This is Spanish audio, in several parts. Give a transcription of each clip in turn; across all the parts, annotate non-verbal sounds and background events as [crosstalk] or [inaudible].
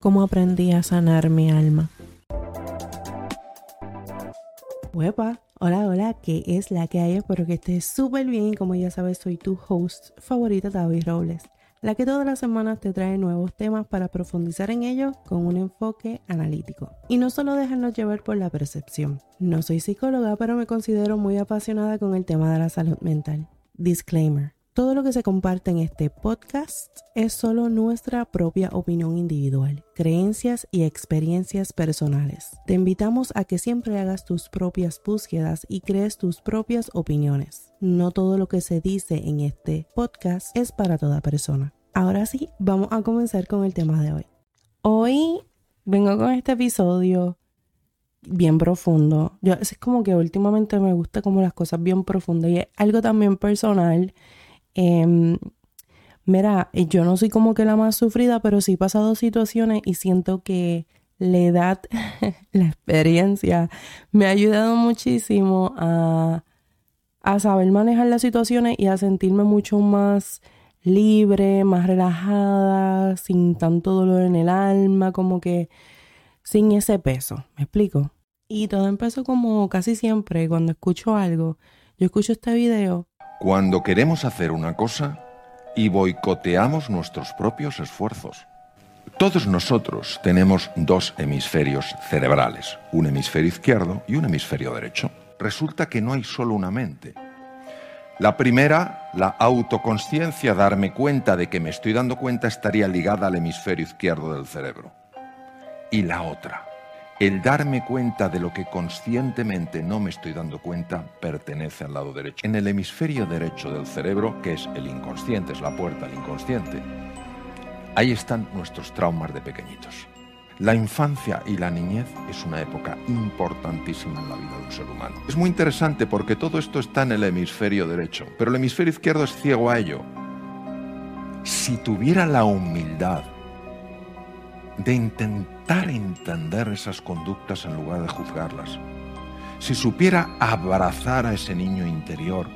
cómo aprendí a sanar mi alma. Huepa, hola, hola, ¿qué es la que hay? Espero que estés súper bien. Como ya sabes, soy tu host favorita, David Robles, la que todas las semanas te trae nuevos temas para profundizar en ellos con un enfoque analítico. Y no solo dejarnos llevar por la percepción. No soy psicóloga, pero me considero muy apasionada con el tema de la salud mental. Disclaimer. Todo lo que se comparte en este podcast es solo nuestra propia opinión individual, creencias y experiencias personales. Te invitamos a que siempre hagas tus propias búsquedas y crees tus propias opiniones. No todo lo que se dice en este podcast es para toda persona. Ahora sí, vamos a comenzar con el tema de hoy. Hoy vengo con este episodio bien profundo. Yo, es como que últimamente me gusta como las cosas bien profundas y es algo también personal Em, mira, yo no soy como que la más sufrida, pero sí he pasado situaciones y siento que la edad, [laughs] la experiencia, me ha ayudado muchísimo a saber manejar las situaciones y a sentirme mucho más libre, más relajada, sin tanto dolor en el alma, como que sin ese peso. ¿Me explico? Y todo empezó como casi siempre cuando escucho algo. Yo escucho este video cuando queremos hacer una cosa y boicoteamos nuestros propios esfuerzos. Todos nosotros tenemos dos hemisferios cerebrales, un hemisferio izquierdo y un hemisferio derecho. Resulta que no hay solo una mente. La primera, la autoconsciencia, darme cuenta de que me estoy dando cuenta, estaría ligada al hemisferio izquierdo del cerebro. Y la otra, el darme cuenta de lo que conscientemente no me estoy dando cuenta pertenece al lado derecho. En el hemisferio derecho del cerebro, que es el inconsciente, es la puerta al inconsciente, ahí están nuestros traumas de pequeñitos. La infancia y la niñez es una época importantísima en la vida de un ser humano. Es muy interesante porque todo esto está en el hemisferio derecho, pero el hemisferio izquierdo es ciego a ello. Si tuviera la humildad de intentar entender esas conductas en lugar de juzgarlas. Si supiera abrazar a ese niño interior,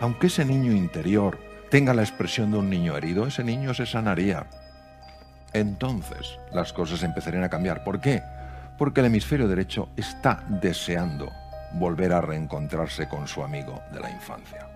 aunque ese niño interior tenga la expresión de un niño herido, ese niño se sanaría. Entonces las cosas empezarían a cambiar. ¿Por qué? Porque el hemisferio derecho está deseando volver a reencontrarse con su amigo de la infancia.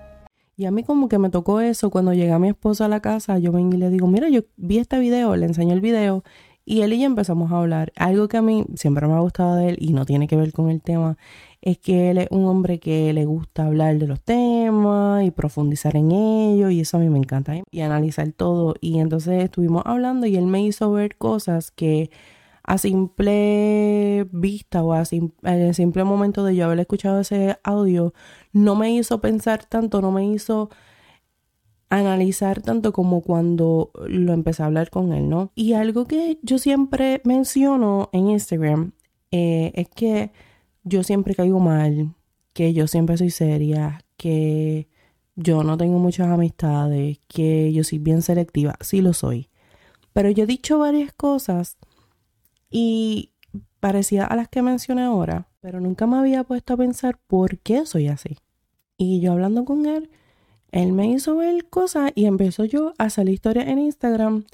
Y a mí como que me tocó eso cuando llega mi esposa a la casa, yo vengo y le digo, mira, yo vi este video, le enseño el video y él y yo empezamos a hablar. Algo que a mí siempre me ha gustado de él y no tiene que ver con el tema, es que él es un hombre que le gusta hablar de los temas y profundizar en ellos y eso a mí me encanta y analizar todo. Y entonces estuvimos hablando y él me hizo ver cosas que a simple vista o a en el simple momento de yo haber escuchado ese audio no me hizo pensar tanto, no me hizo analizar tanto como cuando lo empecé a hablar con él, ¿no? Y algo que yo siempre menciono en Instagram eh, es que yo siempre caigo mal, que yo siempre soy seria, que yo no tengo muchas amistades, que yo soy bien selectiva, sí lo soy. Pero yo he dicho varias cosas y parecía a las que mencioné ahora, pero nunca me había puesto a pensar por qué soy así. Y yo hablando con él, él me hizo ver cosas y empezó yo a hacer historias en Instagram.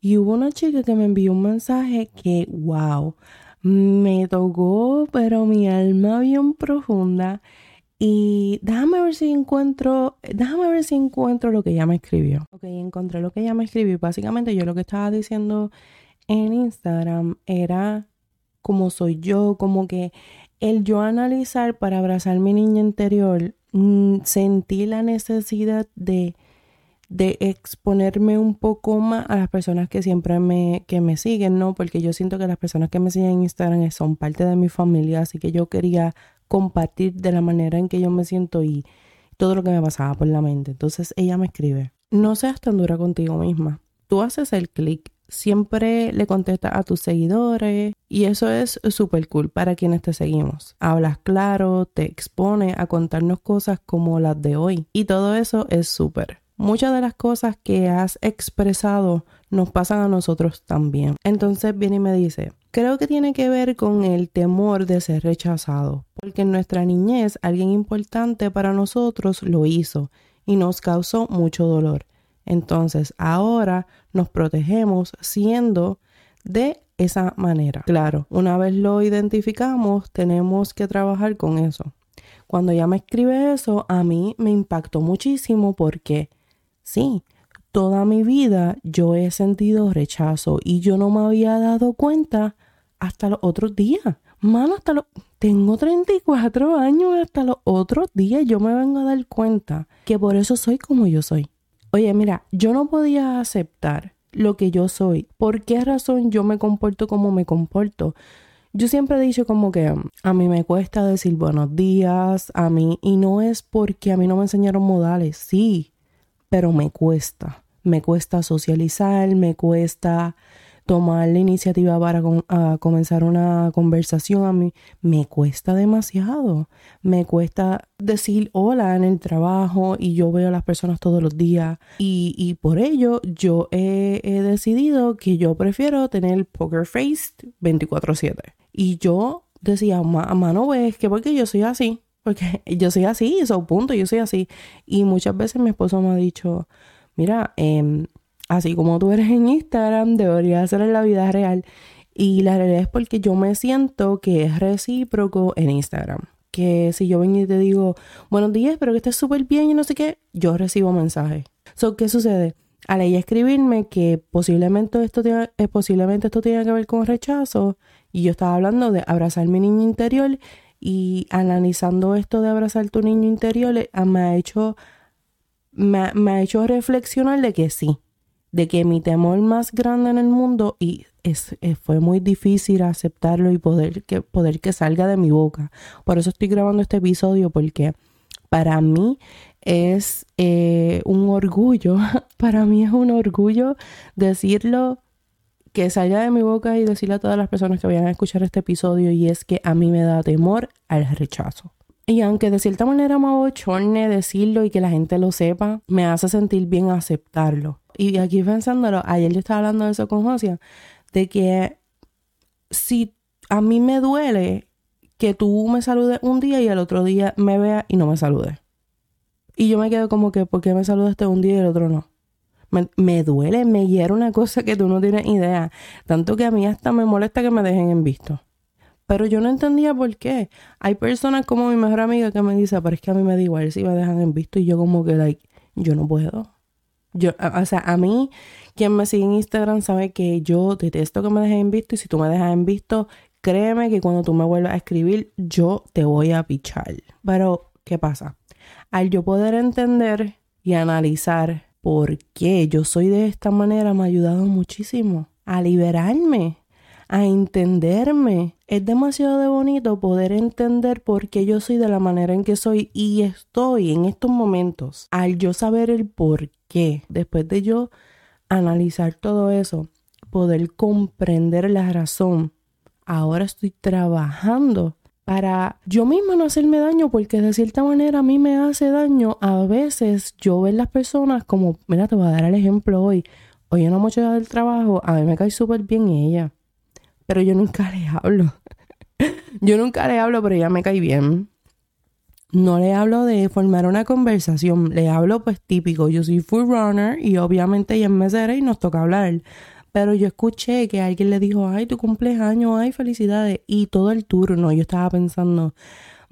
Y hubo una chica que me envió un mensaje que, wow, me tocó, pero mi alma bien profunda. Y déjame ver si encuentro, déjame ver si encuentro lo que ella me escribió. Ok, encontré lo que ella me escribió. Básicamente yo lo que estaba diciendo en Instagram era como soy yo, como que el yo analizar para abrazar mi niña interior sentí la necesidad de, de exponerme un poco más a las personas que siempre me, que me siguen, ¿no? Porque yo siento que las personas que me siguen en Instagram son parte de mi familia, así que yo quería compartir de la manera en que yo me siento y todo lo que me pasaba por la mente. Entonces ella me escribe, no seas tan dura contigo misma. Tú haces el clic siempre le contestas a tus seguidores y eso es súper cool para quienes te seguimos. Hablas claro, te expone a contarnos cosas como las de hoy y todo eso es súper. Muchas de las cosas que has expresado nos pasan a nosotros también. Entonces viene y me dice, creo que tiene que ver con el temor de ser rechazado, porque en nuestra niñez alguien importante para nosotros lo hizo y nos causó mucho dolor. Entonces ahora nos protegemos siendo de esa manera. Claro, una vez lo identificamos, tenemos que trabajar con eso. Cuando ella me escribe eso, a mí me impactó muchísimo porque sí, toda mi vida yo he sentido rechazo y yo no me había dado cuenta hasta los otros días. Mano, hasta los... Tengo 34 años, hasta los otros días yo me vengo a dar cuenta que por eso soy como yo soy. Oye, mira, yo no podía aceptar lo que yo soy. ¿Por qué razón yo me comporto como me comporto? Yo siempre he dicho como que a mí me cuesta decir buenos días, a mí, y no es porque a mí no me enseñaron modales, sí, pero me cuesta. Me cuesta socializar, me cuesta tomar la iniciativa para comenzar una conversación a mí me cuesta demasiado. Me cuesta decir hola en el trabajo y yo veo a las personas todos los días y, por ello yo he, decidido que yo prefiero tener poker face 24/7. Y yo decía, a mano ves que porque yo soy así, porque yo soy así, eso punto, yo soy así. Y muchas veces mi esposo me ha dicho, mira, eh, así como tú eres en Instagram, deberías ser en la vida real. Y la realidad es porque yo me siento que es recíproco en Instagram. Que si yo vengo y te digo, buenos días, espero que estés súper bien y no sé qué, yo recibo mensajes. So, ¿Qué sucede? Al ella escribirme que posiblemente esto, tiene, eh, posiblemente esto tiene que ver con rechazo, y yo estaba hablando de abrazar mi niño interior, y analizando esto de abrazar tu niño interior, eh, me ha hecho, me, me ha hecho reflexionar de que sí, de que mi temor más grande en el mundo y es, eh, fue muy difícil aceptarlo y poder que, poder que salga de mi boca. Por eso estoy grabando este episodio porque para mí es eh, un orgullo, [laughs] para mí es un orgullo decirlo que salga de mi boca y decirle a todas las personas que vayan a escuchar este episodio y es que a mí me da temor al rechazo. Y aunque de cierta manera me abochorne decirlo y que la gente lo sepa, me hace sentir bien aceptarlo y aquí pensándolo, ayer yo estaba hablando de eso con Josia, de que si a mí me duele que tú me saludes un día y el otro día me veas y no me saludes. Y yo me quedo como que, ¿por qué me saludaste un día y el otro no? Me, duele, me hiere una cosa que tú no tienes idea. Tanto que a mí hasta me molesta que me dejen en visto. Pero yo no entendía por qué. Hay personas como mi mejor amiga que me dice, pero es que a mí me da igual si me dejan en visto. Y yo como que, like, yo no puedo. Yo, o sea, a mí, quien me sigue en Instagram sabe que yo detesto que me dejen en visto y si tú me dejas en visto, créeme que cuando tú me vuelvas a escribir, yo te voy a pichar. Pero, ¿qué pasa? Al yo poder entender y analizar por qué yo soy de esta manera, me ha ayudado muchísimo a liberarme, a entenderme. Es demasiado de bonito poder entender por qué yo soy de la manera en que soy y estoy en estos momentos. Al yo saber el por qué, después de yo analizar todo eso, poder comprender la razón, ahora estoy trabajando para yo misma no hacerme daño, porque de cierta manera a mí me hace daño a veces yo ver las personas como, mira, te voy a dar el ejemplo hoy. Hoy una muchacha del trabajo, a mí me cae súper bien ella, pero yo nunca le hablo. [laughs] yo nunca le hablo, pero ella me cae bien no le hablo de formar una conversación, le hablo pues típico, yo soy full runner y obviamente ella es mesera y nos toca hablar. Pero yo escuché que alguien le dijo, ay, tu cumpleaños, ay, felicidades. Y todo el turno yo estaba pensando,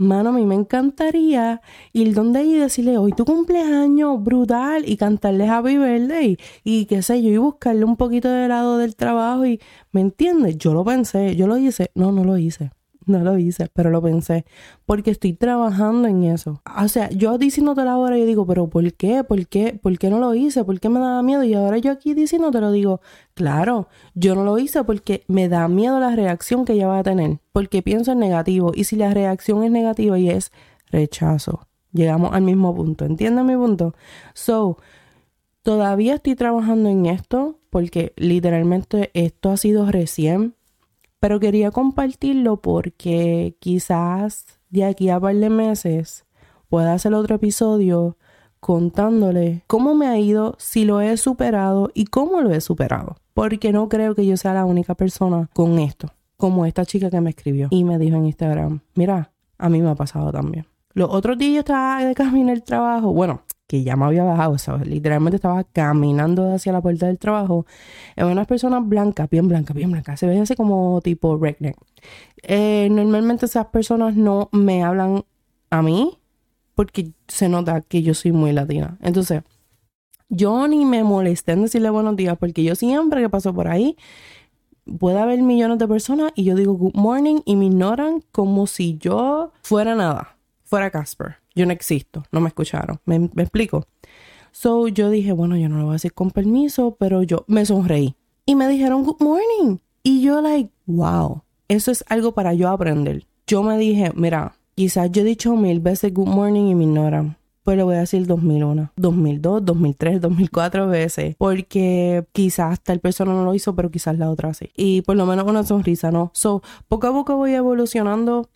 mano, a mí me encantaría ir donde ella y decirle, hoy tu cumpleaños, brutal, y cantarle Happy Birthday. Y qué sé yo, y buscarle un poquito de lado del trabajo y, ¿me entiendes? Yo lo pensé, yo lo hice. No, no lo hice no lo hice, pero lo pensé, porque estoy trabajando en eso. O sea, yo diciéndote la hora, yo digo, pero ¿por qué? ¿Por qué? ¿Por qué no lo hice? ¿Por qué me daba miedo? Y ahora yo aquí diciéndote lo digo, claro, yo no lo hice porque me da miedo la reacción que ella va a tener, porque pienso en negativo, y si la reacción es negativa y es rechazo, llegamos al mismo punto, ¿entiendes mi punto? So, todavía estoy trabajando en esto, porque literalmente esto ha sido recién pero quería compartirlo porque quizás de aquí a par de meses pueda hacer otro episodio contándole cómo me ha ido, si lo he superado y cómo lo he superado. Porque no creo que yo sea la única persona con esto, como esta chica que me escribió y me dijo en Instagram, mira, a mí me ha pasado también. Los otros días yo estaba de camino al trabajo, bueno, que ya me había bajado, ¿sabes? Literalmente estaba caminando hacia la puerta del trabajo. Es una persona blanca, bien blanca, bien blanca. Se ve así como tipo redneck. Eh, normalmente esas personas no me hablan a mí porque se nota que yo soy muy latina. Entonces, yo ni me molesté en decirle buenos días porque yo siempre que paso por ahí puede haber millones de personas y yo digo good morning y me ignoran como si yo fuera nada, fuera Casper. Yo no existo, no me escucharon. ¿Me, explico? So yo dije, bueno, yo no lo voy a decir con permiso, pero yo me sonreí. Y me dijeron good morning. Y yo, like, wow, eso es algo para yo aprender. Yo me dije, mira, quizás yo he dicho mil veces good morning y me ignoran. Pues le voy a decir 2001, 2002, 2003, 2004 veces. Porque quizás tal persona no lo hizo, pero quizás la otra sí. Y por lo menos una sonrisa, ¿no? So, poco a poco voy evolucionando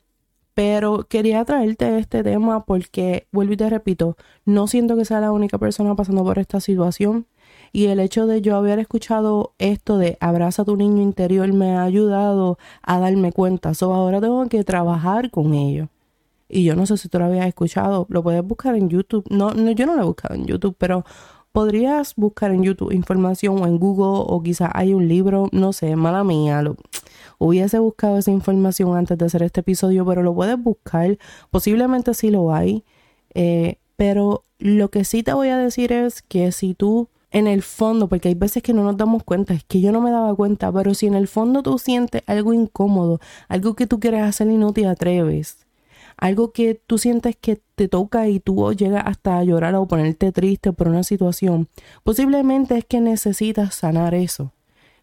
pero quería traerte este tema porque, vuelvo y te repito, no siento que sea la única persona pasando por esta situación. Y el hecho de yo haber escuchado esto de abraza a tu niño interior me ha ayudado a darme cuenta. So ahora tengo que trabajar con ello. Y yo no sé si tú lo habías escuchado. Lo puedes buscar en YouTube. No, no yo no lo he buscado en YouTube, pero podrías buscar en YouTube información o en Google o quizás hay un libro, no sé, mala mía. Lo, hubiese buscado esa información antes de hacer este episodio, pero lo puedes buscar. Posiblemente sí lo hay. Eh, pero lo que sí te voy a decir es que si tú en el fondo, porque hay veces que no nos damos cuenta, es que yo no me daba cuenta, pero si en el fondo tú sientes algo incómodo, algo que tú quieres hacer y no te atreves, algo que tú sientes que te toca y tú llegas hasta a llorar o ponerte triste por una situación, posiblemente es que necesitas sanar eso.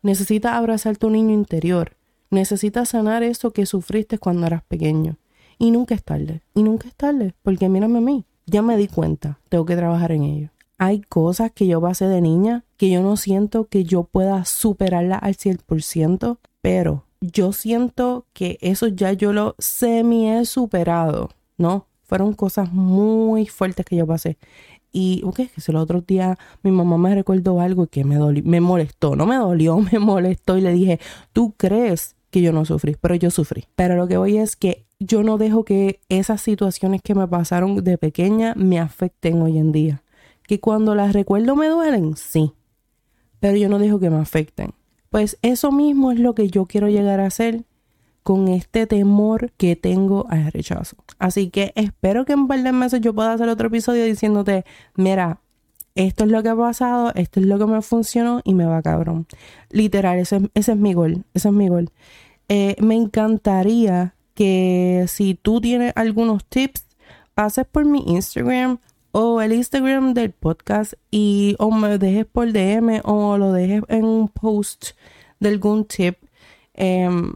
Necesitas abrazar tu niño interior. Necesitas sanar eso que sufriste cuando eras pequeño. Y nunca es tarde. Y nunca es tarde. Porque mírame a mí. Ya me di cuenta. Tengo que trabajar en ello. Hay cosas que yo pasé de niña que yo no siento que yo pueda superarla al 100%. Pero yo siento que eso ya yo lo semi he superado. ¿No? Fueron cosas muy fuertes que yo pasé. Y, ok, que el otro día mi mamá me recordó algo que me, dolió, me molestó, no me dolió, [laughs] me molestó y le dije, ¿tú crees que yo no sufrí, pero yo sufrí. Pero lo que voy es que yo no dejo que esas situaciones que me pasaron de pequeña me afecten hoy en día. Que cuando las recuerdo me duelen, sí, pero yo no dejo que me afecten. Pues eso mismo es lo que yo quiero llegar a hacer con este temor que tengo al rechazo. Así que espero que en un par de meses yo pueda hacer otro episodio diciéndote, mira, esto es lo que ha pasado, esto es lo que me funcionó y me va cabrón. Literal, ese, ese es mi gol, ese es mi gol. Eh, me encantaría que si tú tienes algunos tips, pases por mi Instagram o el Instagram del podcast y o me dejes por DM o lo dejes en un post de algún tip. Em,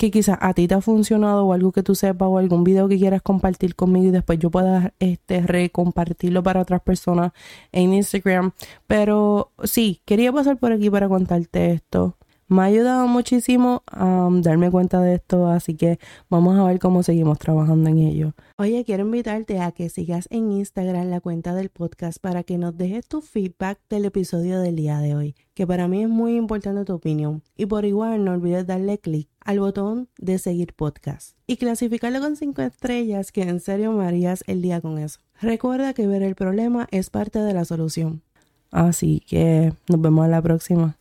que quizás a ti te ha funcionado o algo que tú sepas o algún video que quieras compartir conmigo y después yo pueda este recompartirlo para otras personas en Instagram. Pero sí, quería pasar por aquí para contarte esto. Me ha ayudado muchísimo a um, darme cuenta de esto, así que vamos a ver cómo seguimos trabajando en ello. Oye, quiero invitarte a que sigas en Instagram la cuenta del podcast para que nos dejes tu feedback del episodio del día de hoy, que para mí es muy importante tu opinión. Y por igual no olvides darle clic al botón de seguir podcast y clasificarlo con 5 estrellas, que en serio me harías el día con eso. Recuerda que ver el problema es parte de la solución. Así que nos vemos a la próxima.